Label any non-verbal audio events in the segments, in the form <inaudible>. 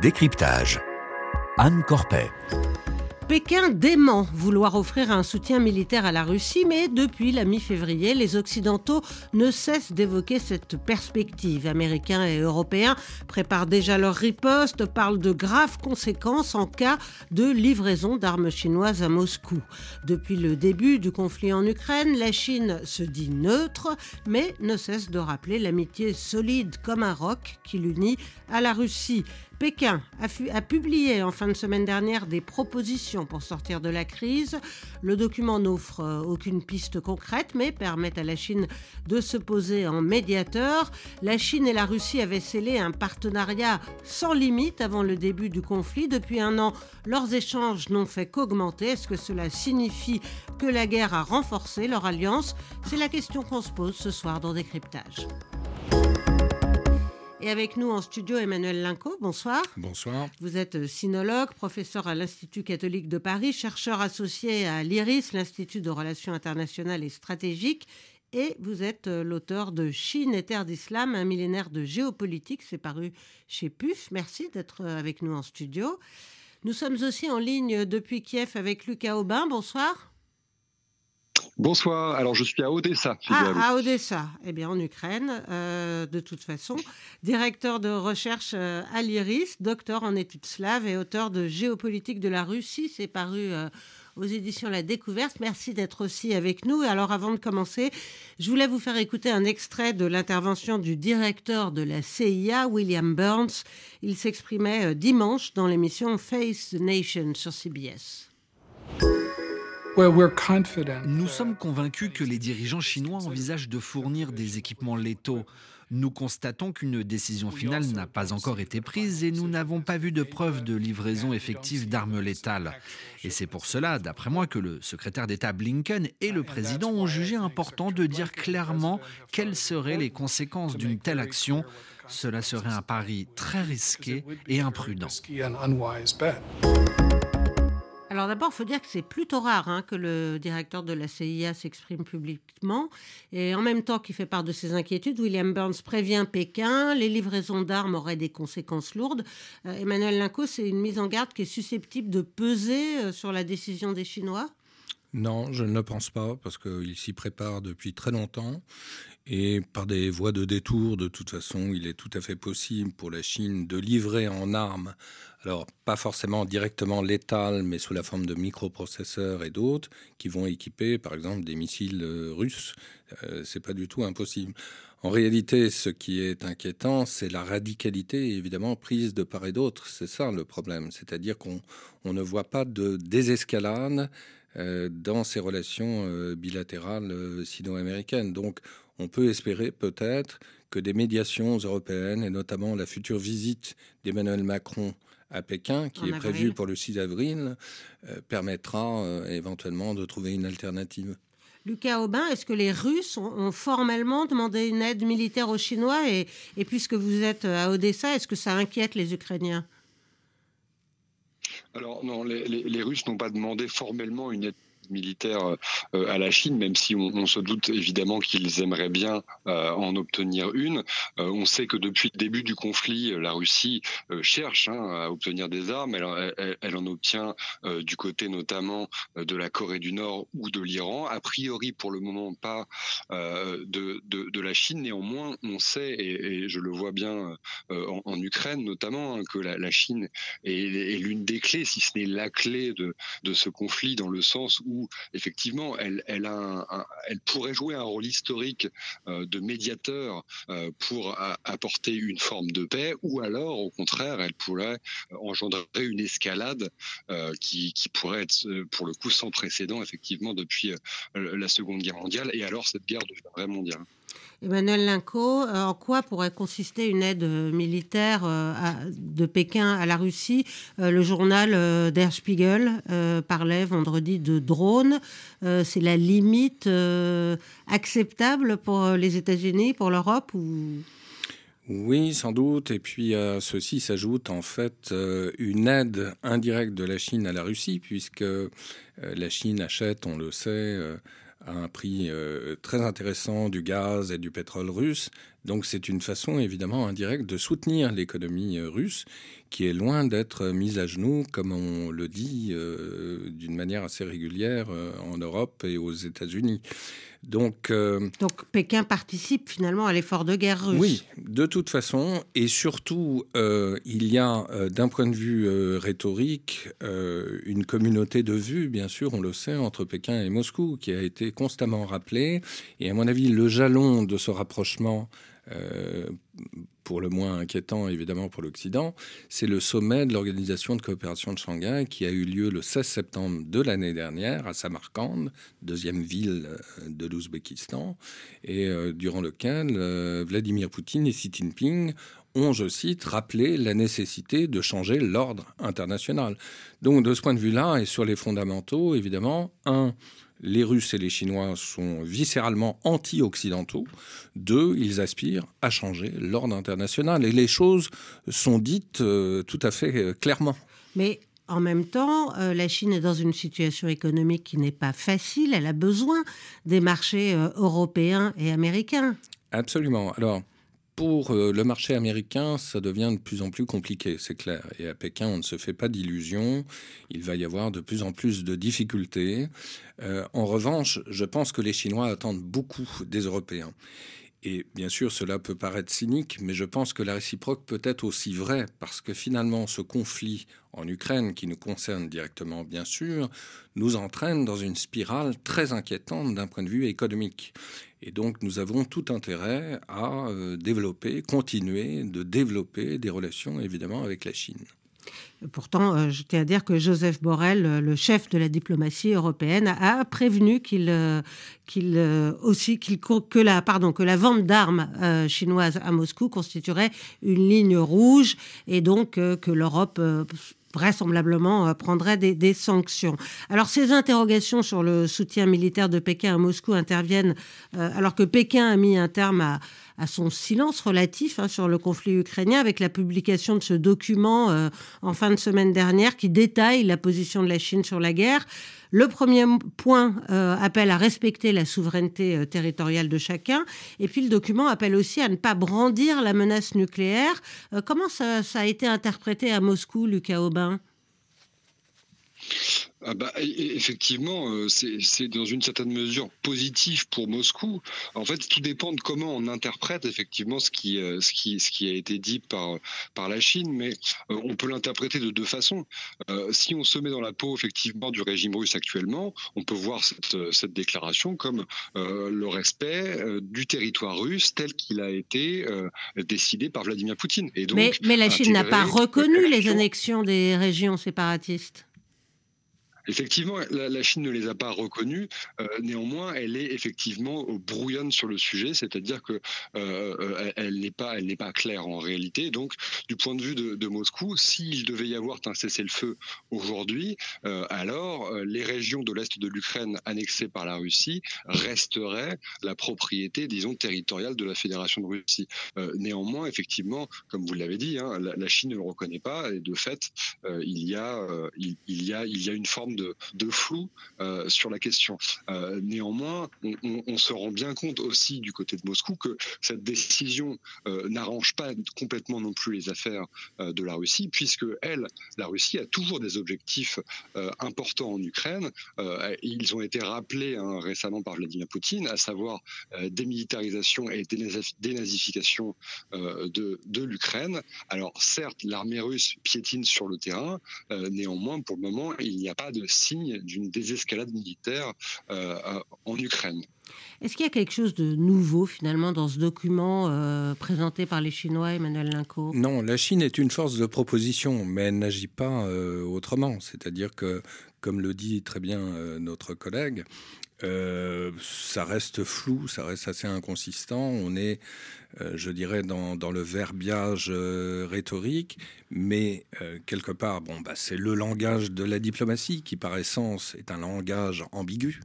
Décryptage. Anne Corpet. Pékin dément vouloir offrir un soutien militaire à la Russie, mais depuis la mi-février, les Occidentaux ne cessent d'évoquer cette perspective. Américains et Européens préparent déjà leur riposte, parlent de graves conséquences en cas de livraison d'armes chinoises à Moscou. Depuis le début du conflit en Ukraine, la Chine se dit neutre, mais ne cesse de rappeler l'amitié solide comme un roc qui l'unit à la Russie. Pékin a, publié en fin de semaine dernière des propositions pour sortir de la crise. Le document n'offre euh, aucune piste concrète, mais permet à la Chine de se poser en médiateur. La Chine et la Russie avaient scellé un partenariat sans limite avant le début du conflit. Depuis un an, leurs échanges n'ont fait qu'augmenter. Est-ce que cela signifie que la guerre a renforcé leur alliance? C'est la question qu'on se pose ce soir dans Décryptage. Et avec nous en studio, Emmanuel Linco, bonsoir. Bonsoir. Vous êtes euh, sinologue, professeur à l'Institut catholique de Paris, chercheur associé à l'IRIS, l'Institut de relations internationales et stratégiques, et vous êtes euh, l'auteur de Chine et terre d'islam, un millénaire de géopolitique, c'est paru chez PUF. Merci d'être euh, avec nous en studio. Nous sommes aussi en ligne depuis Kiev avec Lucas Aubin, bonsoir. Bonsoir. Alors, je suis à Odessa. Ah, à Odessa. Eh bien, en Ukraine, euh, de toute façon. Directeur de recherche euh, à l'IRIS, docteur en études slaves et auteur de Géopolitique de la Russie. C'est paru euh, aux éditions La Découverte. Merci d'être aussi avec nous. Alors, avant de commencer, je voulais vous faire écouter un extrait de l'intervention du directeur de la CIA, William Burns. Il s'exprimait dimanche dans l'émission Face the Nation sur CBS. Nous sommes convaincus que les dirigeants chinois envisagent de fournir des équipements létaux. Nous constatons qu'une décision finale n'a pas encore été prise et nous n'avons pas vu de preuve de livraison effective d'armes létales. Et c'est pour cela, d'après moi, que le secrétaire d'État Blinken et le président ont jugé important de dire clairement quelles seraient les conséquences d'une telle action. Cela serait un pari très risqué et imprudent. Alors d'abord, il faut dire que c'est plutôt rare hein, que le directeur de la CIA s'exprime publiquement. Et en même temps qu'il fait part de ses inquiétudes, William Burns prévient Pékin, les livraisons d'armes auraient des conséquences lourdes. Euh, Emmanuel Linco, c'est une mise en garde qui est susceptible de peser euh, sur la décision des Chinois? Non, je ne le pense pas, parce qu'il s'y prépare depuis très longtemps. Et par des voies de détour, de toute façon, il est tout à fait possible pour la Chine de livrer en armes, alors pas forcément directement létales, mais sous la forme de microprocesseurs et d'autres, qui vont équiper, par exemple, des missiles euh, russes. Euh, c'est pas du tout impossible. En réalité, ce qui est inquiétant, c'est la radicalité, évidemment, prise de part et d'autre. C'est ça le problème. C'est-à-dire qu'on ne voit pas de désescalade dans ces relations bilatérales sino-américaines. Donc, on peut espérer peut-être que des médiations européennes, et notamment la future visite d'Emmanuel Macron à Pékin, qui est prévue pour le 6 avril, euh, permettra euh, éventuellement de trouver une alternative. Lucas Aubin, est-ce que les Russes ont, formellement demandé une aide militaire aux Chinois? Et, puisque vous êtes à Odessa, est-ce que ça inquiète les Ukrainiens? Alors non, les Russes n'ont pas demandé formellement une aide militaire euh, à la Chine, même si on, se doute évidemment qu'ils aimeraient bien euh, en obtenir une. Euh, on sait que depuis le début du conflit, la Russie cherche hein, à obtenir des armes. Elle, en obtient du côté notamment de la Corée du Nord ou de l'Iran. A priori, pour le moment, pas de, de, la Chine. Néanmoins, on sait, et, je le vois bien en, Ukraine notamment, hein, que la, Chine est, l'une des clés, si ce n'est la clé de, de ce conflit, dans le sens où effectivement elle, pourrait jouer un rôle historique euh, de médiateur euh, pour apporter une forme de paix, ou alors au contraire elle pourrait engendrer une escalade euh, qui, pourrait être pour le coup sans précédent effectivement depuis la Seconde Guerre mondiale, et alors cette guerre deviendrait mondiale. Emmanuel Linco, euh, en quoi pourrait consister une aide euh, militaire euh, de Pékin à la Russie? Le journal Der Spiegel parlait vendredi de drones. C'est la limite acceptable pour les États-Unis, pour l'Europe ou... Oui, sans doute. Et puis à ceci s'ajoute en fait une aide indirecte de la Chine à la Russie, puisque la Chine achète, on le sait, à un prix euh, très intéressant du gaz et du pétrole russe. Donc c'est une façon évidemment indirecte de soutenir l'économie euh, russe qui est loin d'être mise à genoux, comme on le dit euh, d'une manière assez régulière euh, en Europe et aux États-Unis. Donc, Donc Pékin participe finalement à l'effort de guerre russe. Oui, de toute façon, et surtout, il y a d'un point de vue rhétorique une communauté de vues, bien sûr, on le sait, entre Pékin et Moscou, qui a été constamment rappelée. Et à mon avis, le jalon de ce rapprochement euh, pour le moins inquiétant évidemment pour l'Occident, c'est le sommet de l'Organisation de coopération de Shanghai qui a eu lieu le 16 septembre de l'année dernière à Samarkand, deuxième ville euh, de l'Ouzbékistan, et euh, durant lequel Vladimir Poutine et Xi Jinping ont, je cite, rappelé la nécessité de changer l'ordre international. Donc de ce point de vue-là, et sur les fondamentaux, évidemment, un, les Russes et les Chinois sont viscéralement anti-occidentaux. Deux, ils aspirent à changer l'ordre international. Et les choses sont dites euh, tout à fait euh, clairement. Mais en même temps, euh, la Chine est dans une situation économique qui n'est pas facile. Elle a besoin des marchés européens et américains. Absolument. Alors, pour euh, le marché américain, ça devient de plus en plus compliqué, c'est clair. Et à Pékin, on ne se fait pas d'illusions. Il va y avoir de plus en plus de difficultés. Euh, en revanche, je pense que les Chinois attendent beaucoup des Européens. Et bien sûr, cela peut paraître cynique, mais je pense que la réciproque peut être aussi vraie, parce que finalement, ce conflit en Ukraine, qui nous concerne directement, bien sûr, nous entraîne dans une spirale très inquiétante d'un point de vue économique. Et donc, nous avons tout intérêt à euh, développer, continuer de développer des relations, évidemment, avec la Chine. Pourtant, euh, je tiens à dire que Joseph Borrell, euh, le chef de la diplomatie européenne, a prévenu qu'il euh, qu'il aussi qu'il que la pardon que la vente d'armes chinoises à Moscou constituerait une ligne rouge et donc que l'Europe vraisemblablement prendrait des, des, sanctions. Alors ces interrogations sur le soutien militaire de Pékin à Moscou interviennent alors que Pékin a mis un terme à, à son silence relatif hein, sur le conflit ukrainien avec la publication de ce document euh, en fin de semaine dernière qui détaille la position de la Chine sur la guerre. Le premier point euh, appelle à respecter la souveraineté euh, territoriale de chacun. Et puis le document appelle aussi à ne pas brandir la menace nucléaire. comment ça, ça, a été interprété à Moscou, Lucas Aubin? Ah bah, effectivement, euh, c'est dans une certaine mesure positif pour Moscou. En fait, tout dépend de comment on interprète effectivement ce qui, euh, ce qui, ce qui a été dit par, par la Chine, mais euh, on peut l'interpréter de deux façons. si on se met dans la peau effectivement du régime russe actuellement, on peut voir cette, cette déclaration comme le respect du territoire russe tel qu'il a été décidé par Vladimir Poutine. Et donc, mais, mais la Chine n'a pas reconnu les annexions des régions séparatistes. Effectivement, la, Chine ne les a pas reconnus. Euh, néanmoins, elle est effectivement brouillonne sur le sujet, c'est-à-dire que euh, elle n'est pas, elle n'est pas claire en réalité. Donc, du point de vue de, Moscou, s'il devait y avoir un cessez-le-feu aujourd'hui, euh, alors les régions de l'est de l'Ukraine annexées par la Russie resteraient la propriété, disons, territoriale de la Fédération de Russie. néanmoins, effectivement, comme vous l'avez dit, hein, la, Chine ne le reconnaît pas et de fait, il y a, il, il, y a, il y a une forme de, flou euh, sur la question. Euh, néanmoins, on, se rend bien compte aussi du côté de Moscou que cette décision euh, n'arrange pas complètement non plus les affaires de la Russie, puisque elle, la Russie, a toujours des objectifs importants en Ukraine. ils ont été rappelés hein, récemment par Vladimir Poutine, à savoir démilitarisation et dénazification de, de l'Ukraine. Alors certes, l'armée russe piétine sur le terrain, néanmoins, pour le moment, il n'y a pas de signe d'une désescalade militaire euh, en Ukraine. Est-ce qu'il y a quelque chose de nouveau finalement dans ce document euh, présenté par les Chinois, Emmanuel Linco? Non, la Chine est une force de proposition, mais elle n'agit pas euh, autrement. C'est-à-dire que, comme le dit très bien notre collègue, euh, ça reste flou, ça reste assez inconsistant. On est, euh, je dirais, dans, le verbiage euh, rhétorique, mais quelque part, bon, bah, c'est le langage de la diplomatie qui, par essence, est un langage ambigu.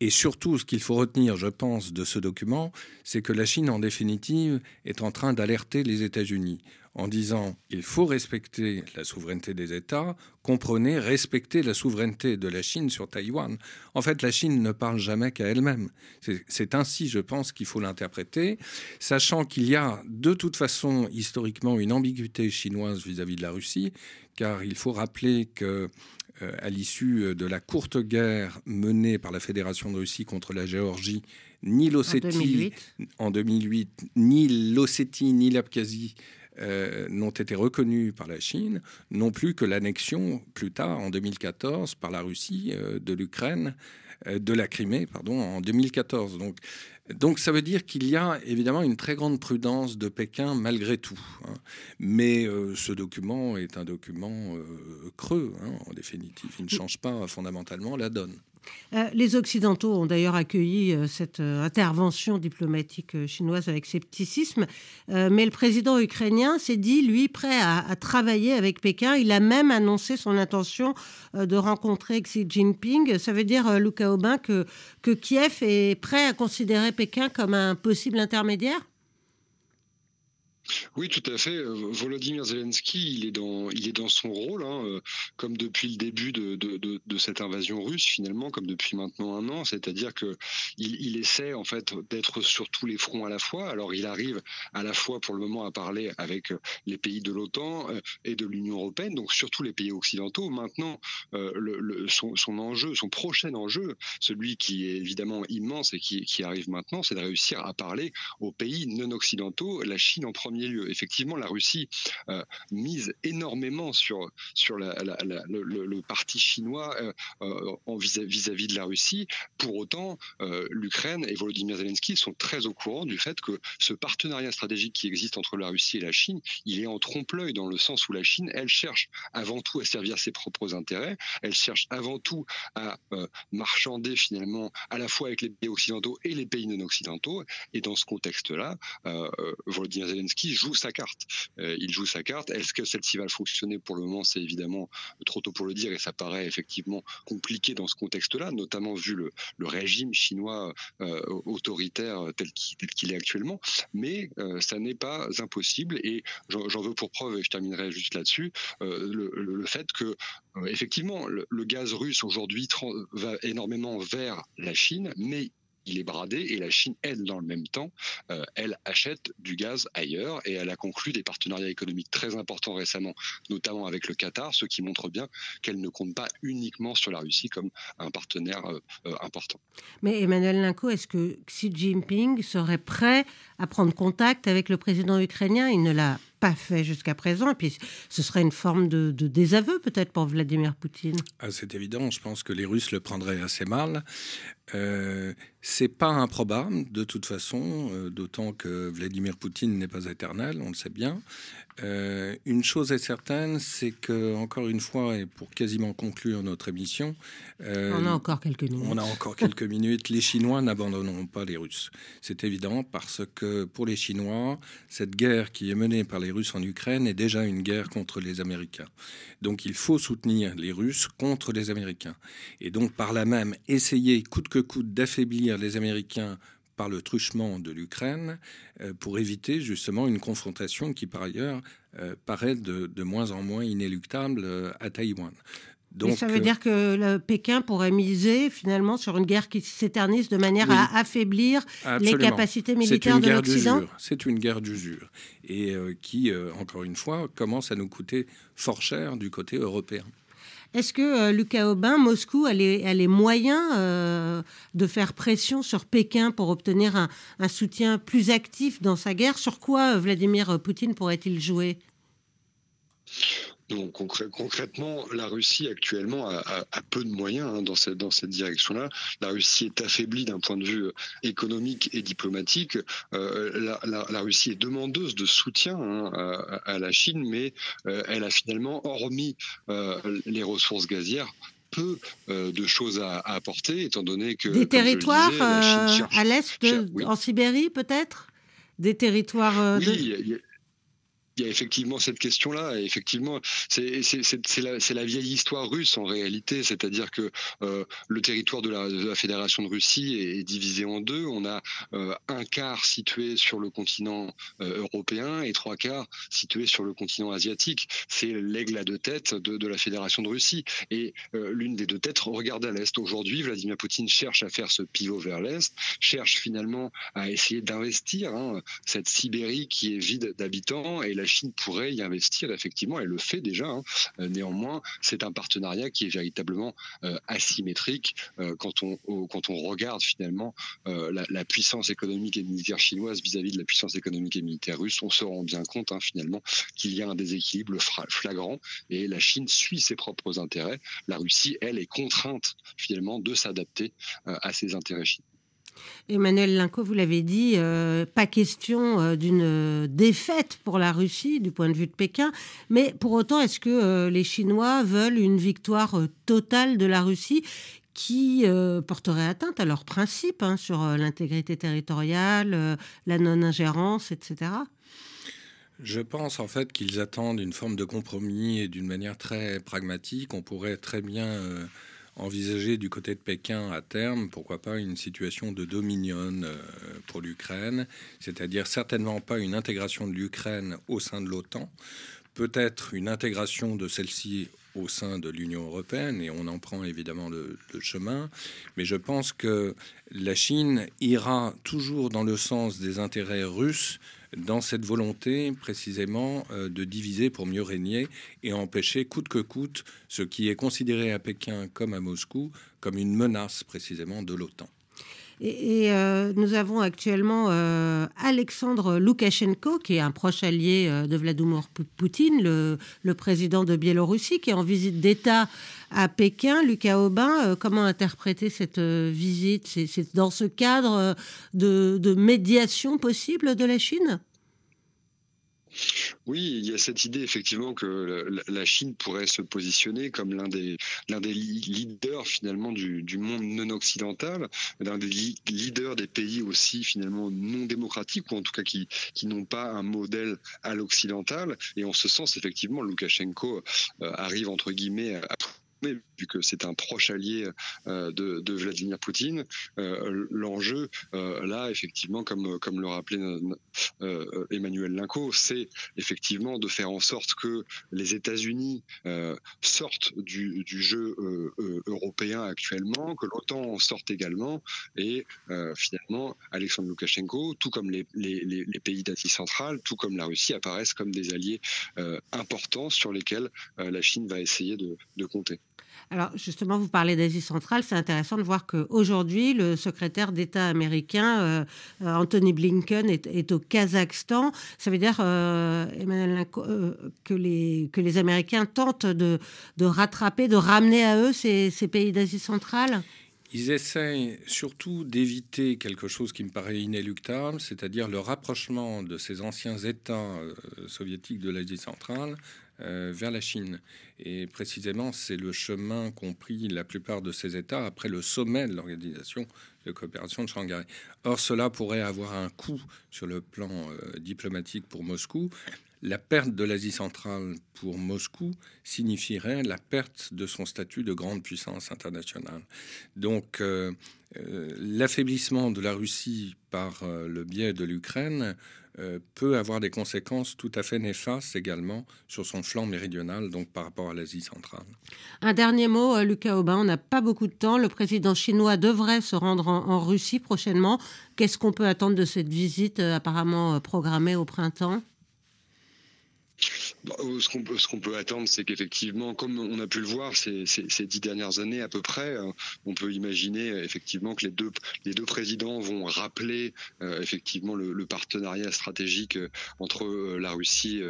Et surtout, ce qu'il faut retenir, je pense, de ce document, c'est que la Chine, en définitive, est en train d'alerter les États-Unis en disant il faut respecter la souveraineté des États, comprenez respecter la souveraineté de la Chine sur Taïwan. En fait, la Chine ne parle jamais qu'à elle-même. C'est ainsi, je pense, qu'il faut l'interpréter, sachant qu'il y a de toute façon historiquement une ambiguïté chinoise vis-à-vis de la Russie, car il faut rappeler que euh, à l'issue de la courte guerre menée par la Fédération de Russie contre la Géorgie, ni l'Ossétie en 2008, ni l'Ossétie ni l'Abkhazie euh, n'ont été reconnus par la Chine, non plus que l'annexion plus tard en 2014 par la Russie euh, de l'Ukraine, de la Crimée, pardon, en 2014. Donc donc ça veut dire qu'il y a évidemment une très grande prudence de Pékin malgré tout. Hein. Mais euh, ce document est un document euh, creux, hein, en définitive. Il ne change pas fondamentalement la donne. Euh, les Occidentaux ont d'ailleurs accueilli euh, cette euh, intervention diplomatique chinoise avec scepticisme, mais le président ukrainien s'est dit, lui, prêt à, travailler avec Pékin. Il a même annoncé son intention de rencontrer Xi Jinping. Ça veut dire, Luca Aubin, que Kiev est prêt à considérer Pékin comme un possible intermédiaire? Oui, tout à fait. Euh, Volodymyr Zelensky, il est dans, il est dans son rôle, hein, euh, comme depuis le début de, de, de, cette invasion russe, finalement, comme depuis maintenant un an. C'est-à-dire que il, il, essaie en fait d'être sur tous les fronts à la fois. Alors, il arrive à la fois pour le moment à parler avec euh, les pays de l'OTAN et de l'Union européenne, donc surtout les pays occidentaux. Maintenant, son, son, enjeu, son prochain enjeu, celui qui est évidemment immense et qui, qui arrive maintenant, c'est de réussir à parler aux pays non occidentaux, la Chine en premier lieu. Effectivement, la Russie euh, mise énormément sur, sur le, parti chinois euh, euh, vis-à-vis de la Russie. Pour autant, l'Ukraine et Volodymyr Zelensky sont très au courant du fait que ce partenariat stratégique qui existe entre la Russie et la Chine, il est en trompe-l'œil dans le sens où la Chine, elle cherche avant tout à servir ses propres intérêts, elle cherche avant tout à marchander finalement à la fois avec les pays occidentaux et les pays non occidentaux. Et dans ce contexte-là, Volodymyr Zelensky joue sa carte. Euh, il joue sa carte. Est-ce que celle-ci va fonctionner pour le moment C'est évidemment trop tôt pour le dire et ça paraît effectivement compliqué dans ce contexte-là, notamment vu le, régime chinois euh, autoritaire tel qu'il est actuellement. Mais euh, ça n'est pas impossible et j'en veux pour preuve, et je terminerai juste là-dessus, le, fait que effectivement le, le gaz russe aujourd'hui va énormément vers la Chine, mais il est bradé et la Chine, elle, dans le même temps, euh, elle achète du gaz ailleurs et elle a conclu des partenariats économiques très importants récemment, notamment avec le Qatar, ce qui montre bien qu'elle ne compte pas uniquement sur la Russie comme un partenaire euh, euh, important. Mais Emmanuel Linco, est-ce que Xi Jinping serait prêt à prendre contact avec le président ukrainien? Il ne l'a pas fait jusqu'à présent. Et puis, ce serait une forme de, désaveu peut-être pour Vladimir Poutine. Ah, c'est évident. Je pense que les Russes le prendraient assez mal. Euh, c'est pas improbable de toute façon, euh, d'autant que Vladimir Poutine n'est pas éternel, on le sait bien. Euh, une chose est certaine, c'est que encore une fois, et pour quasiment conclure notre émission, on a encore quelques minutes. On a encore quelques minutes. Les Chinois n'abandonneront pas les Russes. C'est évident parce que pour les Chinois, cette guerre qui est menée par les Russes en Ukraine est déjà une guerre contre les Américains. Donc il faut soutenir les Russes contre les Américains. Et donc par là même, essayer coûte que coûte d'affaiblir les Américains par le truchement de l'Ukraine euh, pour éviter justement une confrontation qui par ailleurs euh, paraît de, moins en moins inéluctable euh, à Taïwan. Donc, ça veut dire que le Pékin pourrait miser finalement sur une guerre qui s'éternise de manière à affaiblir les capacités militaires de l'Occident. C'est une guerre d'usure. Et qui, encore une fois, commence à nous coûter fort cher du côté européen. Est-ce que euh, Lucas Aubin, Moscou, a les, moyens euh, de faire pression sur Pékin pour obtenir un, soutien plus actif dans sa guerre? Sur quoi euh, Vladimir Poutine pourrait-il jouer? Donc concrètement, la Russie actuellement a, peu de moyens hein, dans cette, dans cette direction-là. La Russie est affaiblie d'un point de vue euh, économique et diplomatique. Euh, la, Russie est demandeuse de soutien hein, à, la Chine, mais euh, elle a finalement, hormis les ressources gazières, peu de choses à, apporter, étant donné que... Des territoires à l'est, en Sibérie peut-être? Des territoires... Oui, il y a effectivement cette question-là. Effectivement, c'est la, vieille histoire russe en réalité, c'est-à-dire que euh, le territoire de la, Fédération de Russie est, divisé en deux. On a euh, un quart situé sur le continent euh, européen et trois quarts situés sur le continent asiatique. C'est l'aigle à deux têtes de, la Fédération de Russie. Et l'une des deux têtes regarde à l'est. Aujourd'hui, Vladimir Poutine cherche à faire ce pivot vers l'est, cherche finalement à essayer d'investir hein, cette Sibérie qui est vide d'habitants et la Chine pourrait y investir, effectivement, elle le fait déjà. Hein. Euh, néanmoins, c'est un partenariat qui est véritablement euh, asymétrique euh, quand, on, regarde finalement la, puissance économique et militaire chinoise vis-à-vis de la puissance économique et militaire russe. On se rend bien compte hein, finalement qu'il y a un déséquilibre flagrant et la Chine suit ses propres intérêts. La Russie, elle, est contrainte finalement de s'adapter à ses intérêts chinois. Emmanuel Linco, vous l'avez dit, euh, pas question euh, d'une défaite pour la Russie du point de vue de Pékin, mais pour autant, est-ce que euh, les Chinois veulent une victoire totale de la Russie qui porterait atteinte à leurs principes hein, sur l'intégrité territoriale, la non-ingérence, etc. Je pense en fait qu'ils attendent une forme de compromis et d'une manière très pragmatique. On pourrait très bien envisager du côté de Pékin à terme, pourquoi pas une situation de dominion euh, pour l'Ukraine, c'est-à-dire certainement pas une intégration de l'Ukraine au sein de l'OTAN, peut-être une intégration de celle-ci au sein de l'Union européenne, et on en prend évidemment le, le, chemin, mais je pense que la Chine ira toujours dans le sens des intérêts russes dans cette volonté précisément euh, de diviser pour mieux régner et empêcher coûte que coûte ce qui est considéré à Pékin comme à Moscou comme une menace précisément de l'OTAN. Et, euh, nous avons actuellement euh, Alexandre Loukachenko, qui est un proche allié de Vladimir Poutine, le, président de Biélorussie, qui est en visite d'État à Pékin. Lucas Aubin, comment interpréter cette visite? C'est dans ce cadre de médiation possible de la Chine? Oui, il y a cette idée effectivement que la Chine pourrait se positionner comme l'un des, leaders finalement du, du monde non occidental, l'un des leaders des pays aussi finalement non démocratiques ou en tout cas qui, qui n'ont pas un modèle à l'occidental. Et en ce sens, effectivement, Loukachenko euh, arrive entre guillemets à vu que c'est un proche allié euh, de, Vladimir Poutine. Euh, l'enjeu, euh, là, effectivement, comme, comme le rappelait Emmanuel Linco, c'est effectivement de faire en sorte que les États-Unis sortent du, jeu européen actuellement, que l'OTAN en sorte également, et finalement, Alexandre Loukachenko, tout comme les, pays d'Asie centrale, tout comme la Russie, apparaissent comme des alliés importants sur lesquels la Chine va essayer de compter. Alors justement, vous parlez d'Asie centrale, c'est intéressant de voir qu'aujourd'hui, le secrétaire d'État américain, euh, euh, Anthony Blinken, est, au Kazakhstan. Ça veut dire, euh, Emmanuel, que, les, Américains tentent de, rattraper, de ramener à eux ces, ces pays d'Asie centrale? Ils essayent surtout d'éviter quelque chose qui me paraît inéluctable, c'est-à-dire le rapprochement de ces anciens États soviétiques de l'Asie centrale euh, vers la Chine. Et précisément, c'est le chemin qu'ont pris la plupart de ces États après le sommet de l'organisation de coopération de Shanghai. Or, cela pourrait avoir un coût sur le plan euh, diplomatique pour Moscou. La perte de l'Asie centrale pour Moscou signifierait la perte de son statut de grande puissance internationale. Donc, euh, l'affaiblissement de la Russie par le biais de l'Ukraine euh, peut avoir des conséquences tout à fait néfastes également sur son flanc méridional, donc par rapport à l'Asie centrale. Un dernier mot, euh, Lucas Aubin, on n'a pas beaucoup de temps. Le président chinois devrait se rendre en, Russie prochainement. Qu'est-ce qu'on peut attendre de cette visite euh, apparemment programmée au printemps? euh, ce qu'on peut, ce qu'on peut attendre, c'est qu'effectivement, comme on a pu le voir ces, ces, ces, dix dernières années à peu près, euh, on peut imaginer euh, effectivement que les deux, les deux présidents vont rappeler effectivement le, le, partenariat stratégique entre la Russie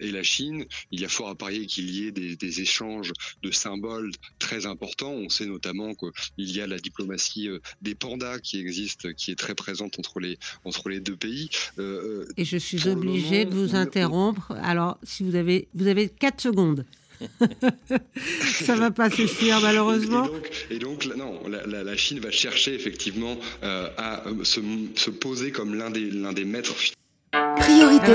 et la Chine. Il y a fort à parier qu'il y ait des, des, échanges de symboles très importants. On sait notamment qu'il y a la diplomatie des pandas qui existe, qui est très présente entre les, entre les deux pays. et je suis obligé de vous interrompre. Alors, si vous avez, vous avez 4 secondes. <laughs> ça va pas suffire malheureusement. Et donc, non, la, Chine va chercher effectivement euh, à se, se, poser comme l'un des, l'un des maîtres. Priorité